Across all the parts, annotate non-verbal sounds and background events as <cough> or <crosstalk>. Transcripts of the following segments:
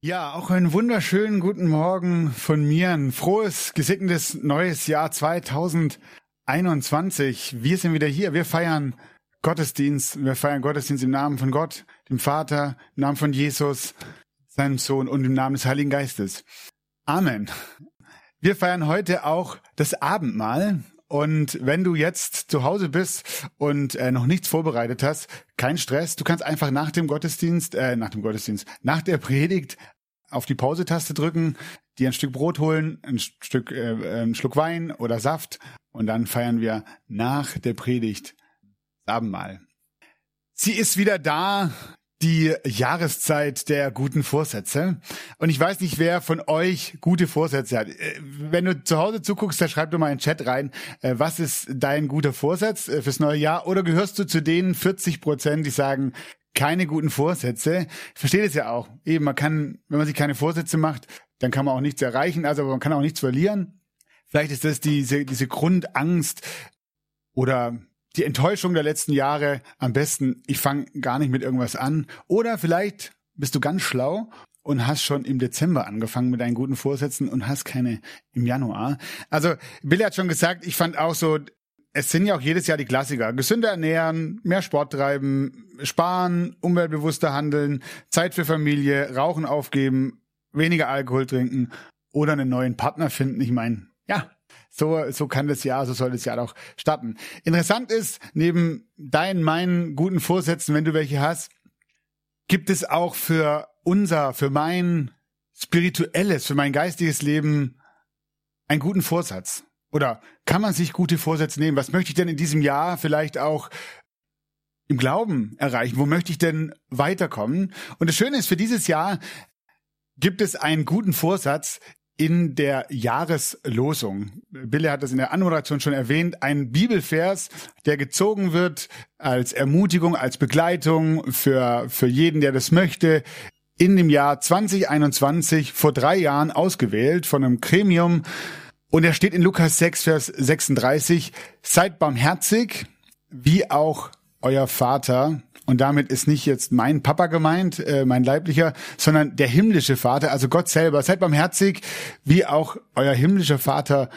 Ja, auch einen wunderschönen guten Morgen von mir. Ein frohes, gesegnetes neues Jahr 2021. Wir sind wieder hier. Wir feiern Gottesdienst. Wir feiern Gottesdienst im Namen von Gott, dem Vater, im Namen von Jesus, seinem Sohn und im Namen des Heiligen Geistes. Amen. Wir feiern heute auch das Abendmahl. Und wenn du jetzt zu Hause bist und äh, noch nichts vorbereitet hast, kein Stress. Du kannst einfach nach dem Gottesdienst, äh, nach dem Gottesdienst, nach der Predigt auf die Pause-Taste drücken, dir ein Stück Brot holen, ein Stück, äh, ein Schluck Wein oder Saft und dann feiern wir nach der Predigt Abendmahl. Sie ist wieder da, die Jahreszeit der guten Vorsätze. Und ich weiß nicht, wer von euch gute Vorsätze hat. Äh, Wenn du zu Hause zuguckst, dann schreib doch mal in den Chat rein, äh, was ist dein guter Vorsatz äh, fürs neue Jahr? Oder gehörst du zu den 40 Prozent, die sagen, keine guten Vorsätze? Ich verstehe das ja auch. Eben, man kann, wenn man sich keine Vorsätze macht, dann kann man auch nichts erreichen, also man kann auch nichts verlieren. Vielleicht ist das diese, diese Grundangst oder die Enttäuschung der letzten Jahre am besten, ich fange gar nicht mit irgendwas an. Oder vielleicht bist du ganz schlau und hast schon im Dezember angefangen mit deinen guten Vorsätzen und hast keine im Januar. Also Billy hat schon gesagt, ich fand auch so, es sind ja auch jedes Jahr die Klassiker. Gesünder ernähren, mehr Sport treiben, sparen, umweltbewusster handeln, Zeit für Familie, Rauchen aufgeben, weniger Alkohol trinken oder einen neuen Partner finden. Ich meine, ja, so, so kann das Jahr, so soll das Jahr auch starten. Interessant ist, neben deinen, meinen guten Vorsätzen, wenn du welche hast, gibt es auch für unser, für mein spirituelles, für mein geistiges Leben einen guten Vorsatz. Oder kann man sich gute Vorsätze nehmen? Was möchte ich denn in diesem Jahr vielleicht auch im Glauben erreichen? Wo möchte ich denn weiterkommen? Und das Schöne ist, für dieses Jahr gibt es einen guten Vorsatz in der Jahreslosung. Bille hat das in der Anmoderation schon erwähnt, ein Bibelvers, der gezogen wird als Ermutigung, als Begleitung für, für jeden, der das möchte, in dem Jahr 2021 vor drei Jahren ausgewählt von einem Gremium. Und er steht in Lukas 6, Vers 36, seid barmherzig, wie auch euer Vater und damit ist nicht jetzt mein Papa gemeint, äh, mein leiblicher, sondern der himmlische Vater, also Gott selber. Seid barmherzig, wie auch euer himmlischer Vater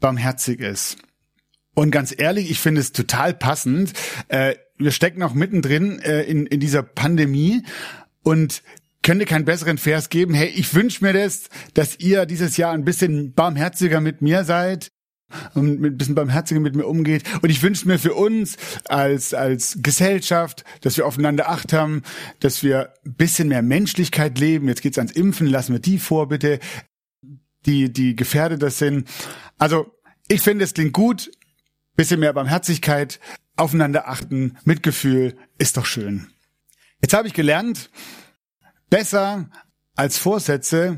barmherzig ist. Und ganz ehrlich, ich finde es total passend. Äh, wir stecken auch mittendrin äh, in, in dieser Pandemie und könnte keinen besseren Vers geben. Hey, ich wünsche mir das, dass ihr dieses Jahr ein bisschen barmherziger mit mir seid, und mit ein bisschen barmherziger mit mir umgeht. Und ich wünsche mir für uns als, als Gesellschaft, dass wir aufeinander Acht haben, dass wir ein bisschen mehr Menschlichkeit leben. Jetzt geht's ans Impfen, lassen wir die vor, bitte, die, die gefährdeter sind. Also, ich finde, es klingt gut. Bisschen mehr Barmherzigkeit, aufeinander achten, Mitgefühl, ist doch schön. Jetzt habe ich gelernt, besser als Vorsätze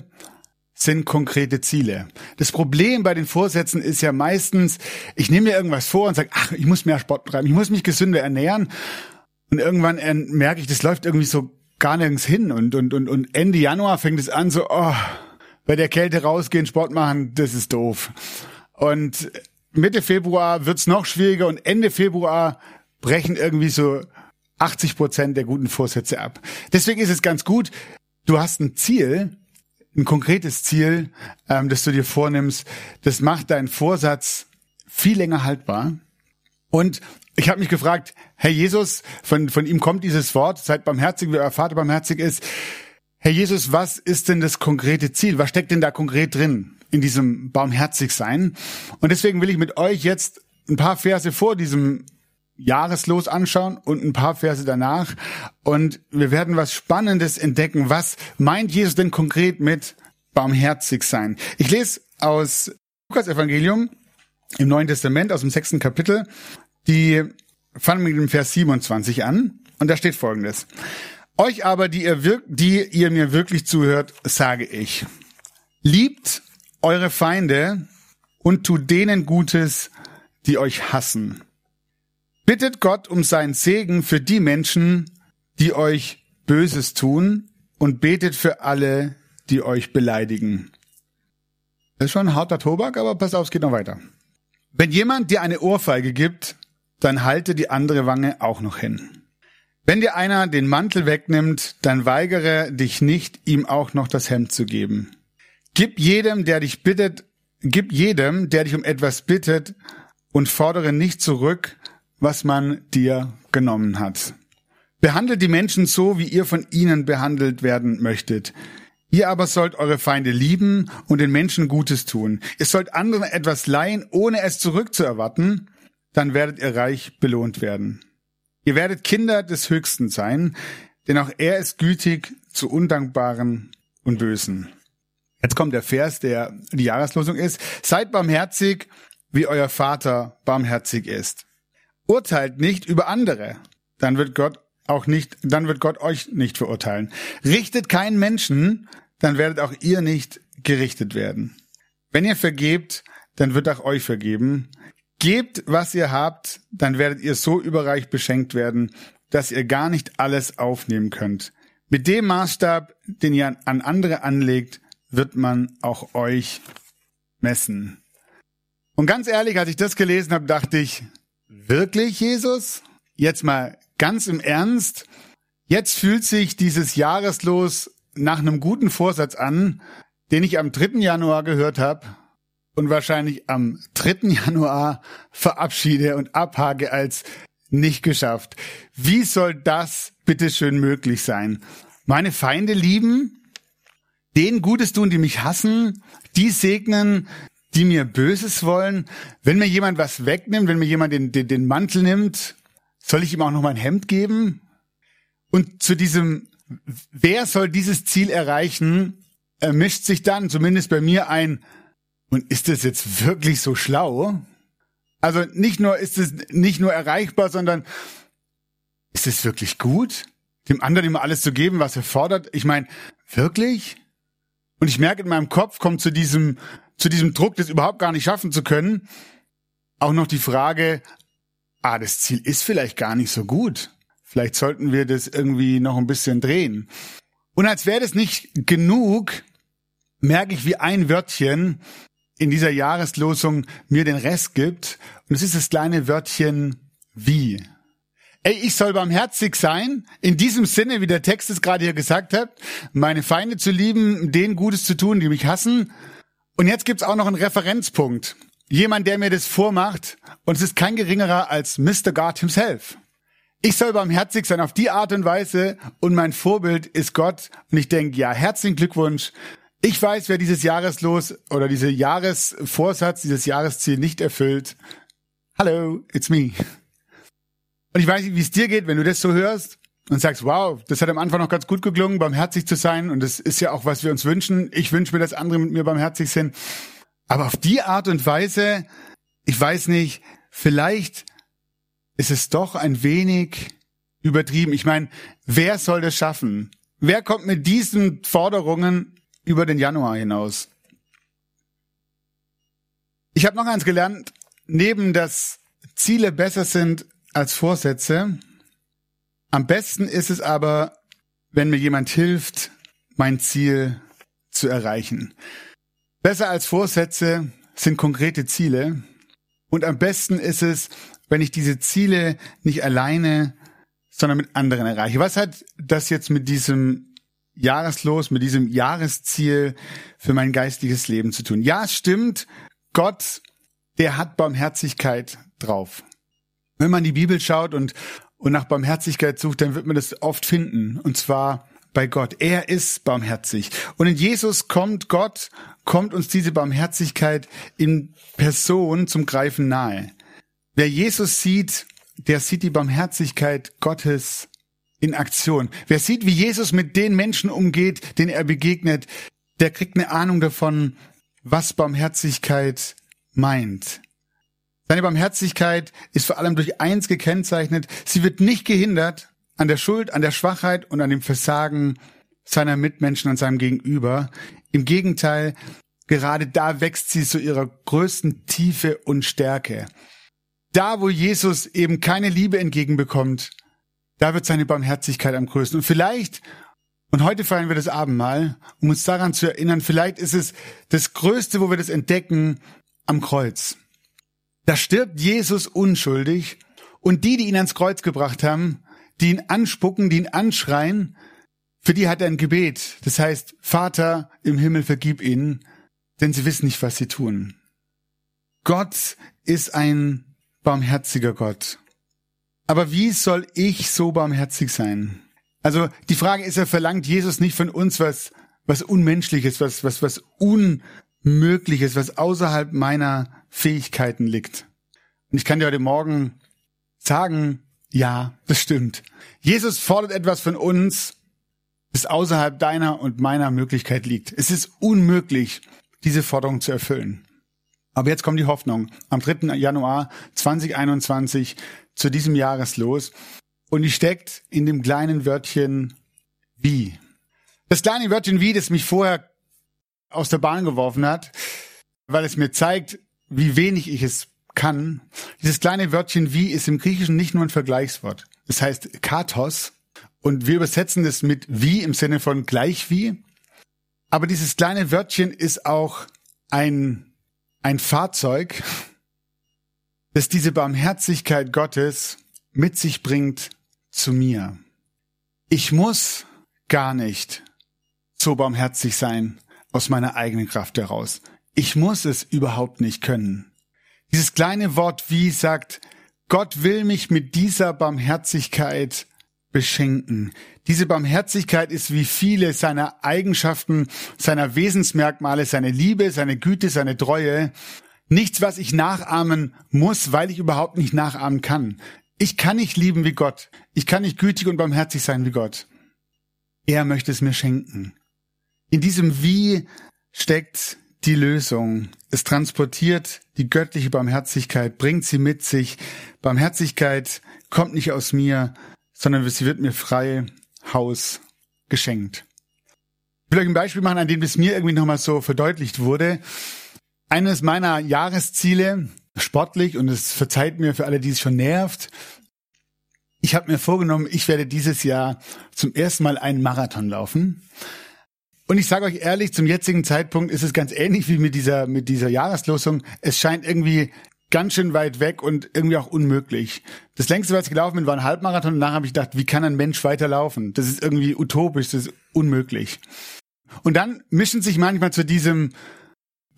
sind konkrete Ziele. Das Problem bei den Vorsätzen ist ja meistens, ich nehme mir irgendwas vor und sage, ach, ich muss mehr Sport treiben, ich muss mich gesünder ernähren. Und irgendwann merke ich, das läuft irgendwie so gar nirgends hin. Und, und, und, und Ende Januar fängt es an, so, oh, bei der Kälte rausgehen, Sport machen, das ist doof. Und Mitte Februar wird's noch schwieriger und Ende Februar brechen irgendwie so 80 Prozent der guten Vorsätze ab. Deswegen ist es ganz gut, du hast ein Ziel, ein konkretes Ziel, ähm, das du dir vornimmst, das macht deinen Vorsatz viel länger haltbar. Und ich habe mich gefragt, Herr Jesus, von, von ihm kommt dieses Wort, seid barmherzig, wie euer Vater barmherzig ist. Herr Jesus, was ist denn das konkrete Ziel? Was steckt denn da konkret drin in diesem barmherzig sein? Und deswegen will ich mit euch jetzt ein paar Verse vor diesem Jahreslos anschauen und ein paar Verse danach. Und wir werden was Spannendes entdecken. Was meint Jesus denn konkret mit barmherzig sein? Ich lese aus Lukas Evangelium im Neuen Testament, aus dem sechsten Kapitel, die fangen mit dem Vers 27 an. Und da steht folgendes. Euch aber, die ihr, die ihr mir wirklich zuhört, sage ich. Liebt eure Feinde und tut denen Gutes, die euch hassen. Bittet Gott um seinen Segen für die Menschen, die euch Böses tun und betet für alle, die euch beleidigen. Das ist schon ein harter Tobak, aber pass auf, es geht noch weiter. Wenn jemand dir eine Ohrfeige gibt, dann halte die andere Wange auch noch hin. Wenn dir einer den Mantel wegnimmt, dann weigere dich nicht, ihm auch noch das Hemd zu geben. Gib jedem, der dich bittet, gib jedem, der dich um etwas bittet, und fordere nicht zurück, was man dir genommen hat. Behandelt die Menschen so, wie ihr von ihnen behandelt werden möchtet. Ihr aber sollt eure Feinde lieben und den Menschen Gutes tun. Ihr sollt anderen etwas leihen, ohne es zurückzuerwarten, dann werdet ihr reich belohnt werden. Ihr werdet Kinder des Höchsten sein, denn auch er ist gütig zu Undankbaren und Bösen. Jetzt kommt der Vers, der die Jahreslosung ist. Seid barmherzig, wie euer Vater barmherzig ist. Urteilt nicht über andere, dann wird Gott auch nicht, dann wird Gott euch nicht verurteilen. Richtet keinen Menschen, dann werdet auch ihr nicht gerichtet werden. Wenn ihr vergebt, dann wird auch euch vergeben. Gebt, was ihr habt, dann werdet ihr so überreich beschenkt werden, dass ihr gar nicht alles aufnehmen könnt. Mit dem Maßstab, den ihr an andere anlegt, wird man auch euch messen. Und ganz ehrlich, als ich das gelesen habe, dachte ich, wirklich, Jesus? Jetzt mal ganz im Ernst, jetzt fühlt sich dieses Jahreslos nach einem guten Vorsatz an, den ich am 3. Januar gehört habe und wahrscheinlich am 3. <laughs> Januar verabschiede und abhake als nicht geschafft. Wie soll das bitteschön möglich sein? Meine Feinde lieben, denen Gutes tun, die mich hassen, die segnen, die mir Böses wollen. Wenn mir jemand was wegnimmt, wenn mir jemand den, den, den Mantel nimmt, soll ich ihm auch noch mein Hemd geben? Und zu diesem, wer soll dieses Ziel erreichen, mischt sich dann zumindest bei mir ein, und ist das jetzt wirklich so schlau? Also nicht nur ist es nicht nur erreichbar, sondern ist es wirklich gut, dem anderen immer alles zu geben, was er fordert? Ich meine, wirklich? Und ich merke in meinem Kopf kommt zu diesem zu diesem Druck, das überhaupt gar nicht schaffen zu können, auch noch die Frage, ah, das Ziel ist vielleicht gar nicht so gut. Vielleicht sollten wir das irgendwie noch ein bisschen drehen. Und als wäre das nicht genug, merke ich, wie ein Wörtchen in dieser Jahreslosung mir den Rest gibt. Und es ist das kleine Wörtchen wie. Ey, ich soll barmherzig sein, in diesem Sinne, wie der Text es gerade hier gesagt hat, meine Feinde zu lieben, denen Gutes zu tun, die mich hassen. Und jetzt gibt's auch noch einen Referenzpunkt. Jemand, der mir das vormacht, und es ist kein geringerer als Mr. God himself. Ich soll barmherzig sein auf die Art und Weise und mein Vorbild ist Gott. Und ich denke, ja, herzlichen Glückwunsch. Ich weiß, wer dieses Jahreslos oder diese Jahresvorsatz, dieses Jahresziel nicht erfüllt. Hallo, it's me. Und ich weiß nicht, wie es dir geht, wenn du das so hörst und sagst, wow, das hat am Anfang noch ganz gut geklungen, barmherzig zu sein. Und das ist ja auch, was wir uns wünschen. Ich wünsche mir, dass andere mit mir barmherzig sind. Aber auf die Art und Weise, ich weiß nicht, vielleicht ist es doch ein wenig übertrieben. Ich meine, wer soll das schaffen? Wer kommt mit diesen Forderungen über den Januar hinaus? Ich habe noch eins gelernt, neben dass Ziele besser sind als Vorsätze, am besten ist es aber, wenn mir jemand hilft, mein Ziel zu erreichen. Besser als Vorsätze sind konkrete Ziele. Und am besten ist es, wenn ich diese Ziele nicht alleine, sondern mit anderen erreiche. Was hat das jetzt mit diesem Jahreslos, mit diesem Jahresziel für mein geistliches Leben zu tun? Ja, es stimmt. Gott, der hat Barmherzigkeit drauf. Wenn man die Bibel schaut und, und nach Barmherzigkeit sucht, dann wird man das oft finden. Und zwar bei Gott. Er ist barmherzig. Und in Jesus kommt Gott, kommt uns diese Barmherzigkeit in Person zum Greifen nahe. Wer Jesus sieht, der sieht die Barmherzigkeit Gottes in Aktion. Wer sieht, wie Jesus mit den Menschen umgeht, denen er begegnet, der kriegt eine Ahnung davon, was Barmherzigkeit meint. Seine Barmherzigkeit ist vor allem durch eins gekennzeichnet. Sie wird nicht gehindert an der Schuld, an der Schwachheit und an dem Versagen seiner Mitmenschen und seinem Gegenüber. Im Gegenteil, gerade da wächst sie zu ihrer größten Tiefe und Stärke. Da, wo Jesus eben keine Liebe entgegenbekommt, da wird seine Barmherzigkeit am größten. Und vielleicht, und heute feiern wir das Abendmahl, um uns daran zu erinnern, vielleicht ist es das Größte, wo wir das entdecken, am Kreuz. Da stirbt Jesus unschuldig und die, die ihn ans Kreuz gebracht haben, die ihn anspucken, die ihn anschreien, für die hat er ein Gebet. Das heißt, Vater im Himmel, vergib ihnen, denn sie wissen nicht, was sie tun. Gott ist ein barmherziger Gott. Aber wie soll ich so barmherzig sein? Also die Frage ist, er verlangt Jesus nicht von uns was, was Unmenschliches, was, was, was Unmögliches, was außerhalb meiner Fähigkeiten liegt. Und ich kann dir heute Morgen sagen, ja, das stimmt. Jesus fordert etwas von uns, das außerhalb deiner und meiner Möglichkeit liegt. Es ist unmöglich, diese Forderung zu erfüllen. Aber jetzt kommt die Hoffnung. Am 3. Januar 2021 zu diesem Jahreslos. Und die steckt in dem kleinen Wörtchen wie. Das kleine Wörtchen wie, das mich vorher aus der Bahn geworfen hat, weil es mir zeigt, wie wenig ich es kann. Dieses kleine Wörtchen wie ist im Griechischen nicht nur ein Vergleichswort. Das heißt Kathos. Und wir übersetzen es mit wie im Sinne von gleich wie. Aber dieses kleine Wörtchen ist auch ein ein Fahrzeug, <laughs> das diese Barmherzigkeit Gottes mit sich bringt zu mir. Ich muss gar nicht so barmherzig sein aus meiner eigenen Kraft heraus. Ich muss es überhaupt nicht können. Dieses kleine Wort wie sagt, Gott will mich mit dieser Barmherzigkeit beschenken. Diese Barmherzigkeit ist wie viele seiner Eigenschaften, seiner Wesensmerkmale, seine Liebe, seine Güte, seine Treue. Nichts, was ich nachahmen muss, weil ich überhaupt nicht nachahmen kann. Ich kann nicht lieben wie Gott. Ich kann nicht gütig und barmherzig sein wie Gott. Er möchte es mir schenken. In diesem Wie steckt die Lösung. Es transportiert die göttliche Barmherzigkeit, bringt sie mit sich. Barmherzigkeit kommt nicht aus mir, sondern sie wird mir frei Haus geschenkt. Ich will euch ein Beispiel machen, an dem das mir irgendwie nochmal so verdeutlicht wurde. Eines meiner Jahresziele, sportlich, und es verzeiht mir für alle, die es schon nervt, ich habe mir vorgenommen, ich werde dieses Jahr zum ersten Mal einen Marathon laufen. Und ich sage euch ehrlich, zum jetzigen Zeitpunkt ist es ganz ähnlich wie mit dieser, mit dieser Jahreslosung. Es scheint irgendwie ganz schön weit weg und irgendwie auch unmöglich. Das längste, was ich gelaufen bin, war ein Halbmarathon und danach habe ich gedacht, wie kann ein Mensch weiterlaufen? Das ist irgendwie utopisch, das ist unmöglich. Und dann mischen sich manchmal zu diesem,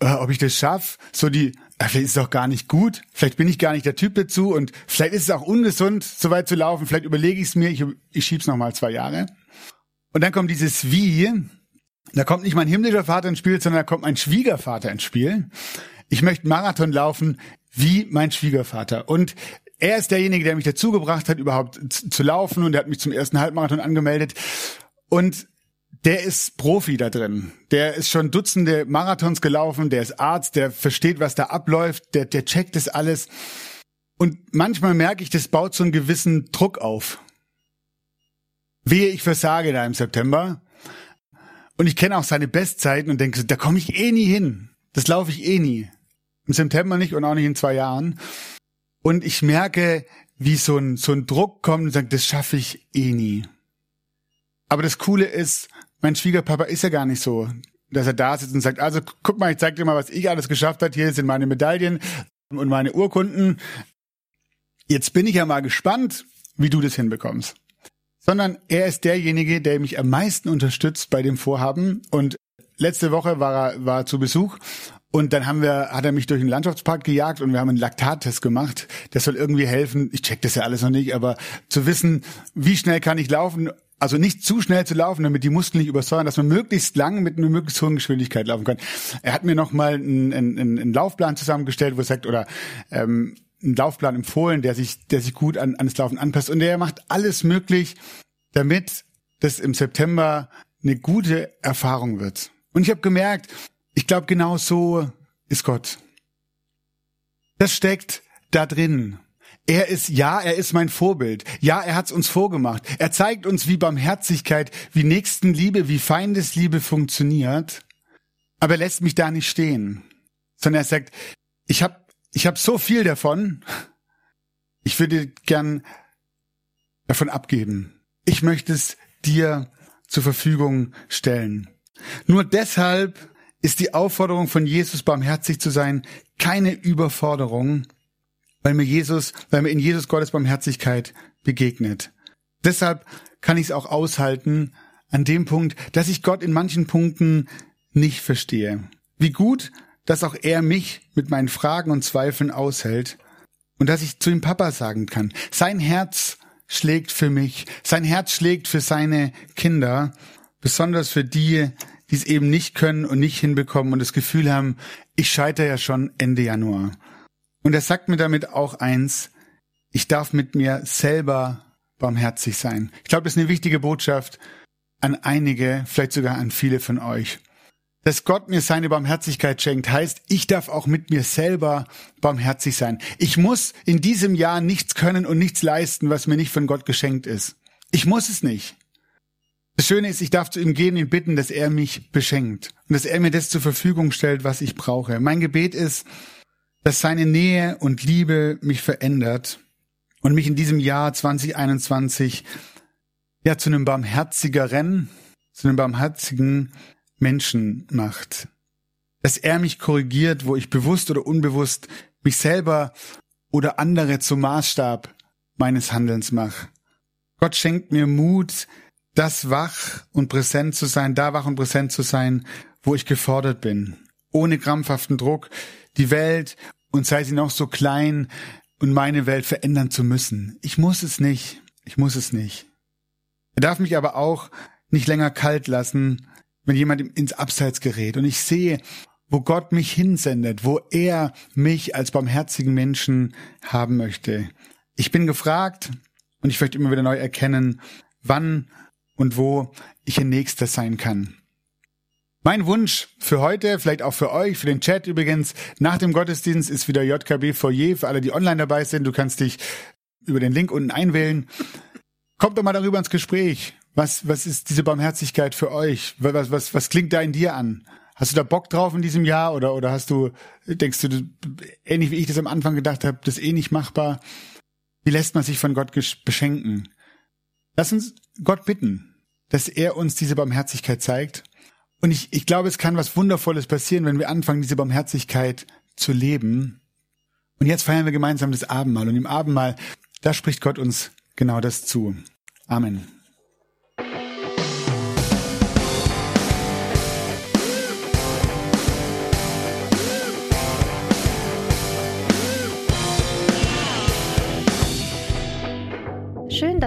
äh, ob ich das schaffe, so die, äh, vielleicht ist es auch gar nicht gut, vielleicht bin ich gar nicht der Typ dazu und vielleicht ist es auch ungesund, so weit zu laufen, vielleicht überlege ich es mir, ich, ich schieb's noch mal zwei Jahre. Und dann kommt dieses Wie, da kommt nicht mein himmlischer Vater ins Spiel, sondern da kommt mein Schwiegervater ins Spiel. Ich möchte Marathon laufen wie mein Schwiegervater. Und er ist derjenige, der mich dazu gebracht hat, überhaupt zu laufen und er hat mich zum ersten Halbmarathon angemeldet. Und der ist Profi da drin. Der ist schon Dutzende Marathons gelaufen, der ist Arzt, der versteht, was da abläuft, der, der checkt das alles. Und manchmal merke ich, das baut so einen gewissen Druck auf. Wehe, ich versage da im September. Und ich kenne auch seine Bestzeiten und denke, da komme ich eh nie hin. Das laufe ich eh nie. Im September nicht und auch nicht in zwei Jahren. Und ich merke, wie so ein, so ein Druck kommt und sagt, das schaffe ich eh nie. Aber das Coole ist, mein Schwiegerpapa ist ja gar nicht so, dass er da sitzt und sagt, also guck mal, ich zeig dir mal, was ich alles geschafft habe. Hier sind meine Medaillen und meine Urkunden. Jetzt bin ich ja mal gespannt, wie du das hinbekommst. Sondern er ist derjenige, der mich am meisten unterstützt bei dem Vorhaben. Und letzte Woche war er war zu Besuch und dann haben wir, hat er mich durch den Landschaftspark gejagt und wir haben einen Laktattest gemacht. Das soll irgendwie helfen. Ich check das ja alles noch nicht, aber zu wissen, wie schnell kann ich laufen, also nicht zu schnell zu laufen, damit die Muskeln nicht übersäuern, dass man möglichst lang mit einer möglichst hohen Geschwindigkeit laufen kann. Er hat mir noch mal einen, einen, einen Laufplan zusammengestellt, wo er sagt, oder ähm, einen Laufplan empfohlen, der sich, der sich gut an, an das Laufen anpasst. Und der macht alles möglich, damit das im September eine gute Erfahrung wird. Und ich habe gemerkt, ich glaube, genau so ist Gott. Das steckt da drin. Er ist, ja, er ist mein Vorbild. Ja, er hat's uns vorgemacht. Er zeigt uns, wie Barmherzigkeit, wie Nächstenliebe, wie Feindesliebe funktioniert. Aber er lässt mich da nicht stehen, sondern er sagt, ich habe ich hab so viel davon. Ich würde gern davon abgeben. Ich möchte es dir zur Verfügung stellen. Nur deshalb ist die Aufforderung von Jesus, barmherzig zu sein, keine Überforderung, weil mir Jesus, weil mir in Jesus Gottes Barmherzigkeit begegnet. Deshalb kann ich es auch aushalten an dem Punkt, dass ich Gott in manchen Punkten nicht verstehe. Wie gut, dass auch er mich mit meinen Fragen und Zweifeln aushält und dass ich zu ihm Papa sagen kann. Sein Herz schlägt für mich, sein Herz schlägt für seine Kinder, besonders für die, die es eben nicht können und nicht hinbekommen und das Gefühl haben, ich scheitere ja schon Ende Januar. Und er sagt mir damit auch eins, ich darf mit mir selber barmherzig sein. Ich glaube, das ist eine wichtige Botschaft an einige, vielleicht sogar an viele von euch. Dass Gott mir seine Barmherzigkeit schenkt, heißt, ich darf auch mit mir selber barmherzig sein. Ich muss in diesem Jahr nichts können und nichts leisten, was mir nicht von Gott geschenkt ist. Ich muss es nicht. Das Schöne ist, ich darf zu ihm gehen und bitten, dass er mich beschenkt und dass er mir das zur Verfügung stellt, was ich brauche. Mein Gebet ist, dass seine Nähe und Liebe mich verändert und mich in diesem Jahr 2021 ja zu einem barmherzigeren, zu einem barmherzigen Menschen macht. Dass er mich korrigiert, wo ich bewusst oder unbewusst mich selber oder andere zum Maßstab meines Handelns mache. Gott schenkt mir Mut, das wach und präsent zu sein, da wach und präsent zu sein, wo ich gefordert bin. Ohne krampfhaften Druck, die Welt und sei sie noch so klein und meine Welt verändern zu müssen. Ich muss es nicht. Ich muss es nicht. Er darf mich aber auch nicht länger kalt lassen, wenn jemand ins Abseits gerät und ich sehe, wo Gott mich hinsendet, wo er mich als barmherzigen Menschen haben möchte. Ich bin gefragt und ich möchte immer wieder neu erkennen, wann und wo ich ein Nächster sein kann. Mein Wunsch für heute, vielleicht auch für euch, für den Chat übrigens, nach dem Gottesdienst ist wieder JKB Foyer für alle, die online dabei sind. Du kannst dich über den Link unten einwählen. Kommt doch mal darüber ins Gespräch. Was, was ist diese Barmherzigkeit für euch? Was, was, was klingt da in dir an? Hast du da Bock drauf in diesem Jahr oder, oder hast du, denkst du, ähnlich wie ich das am Anfang gedacht habe, das eh nicht machbar? Wie lässt man sich von Gott beschenken? Lass uns Gott bitten, dass er uns diese Barmherzigkeit zeigt und ich, ich glaube, es kann was Wundervolles passieren, wenn wir anfangen, diese Barmherzigkeit zu leben. Und jetzt feiern wir gemeinsam das Abendmahl. Und im Abendmahl, da spricht Gott uns genau das zu. Amen.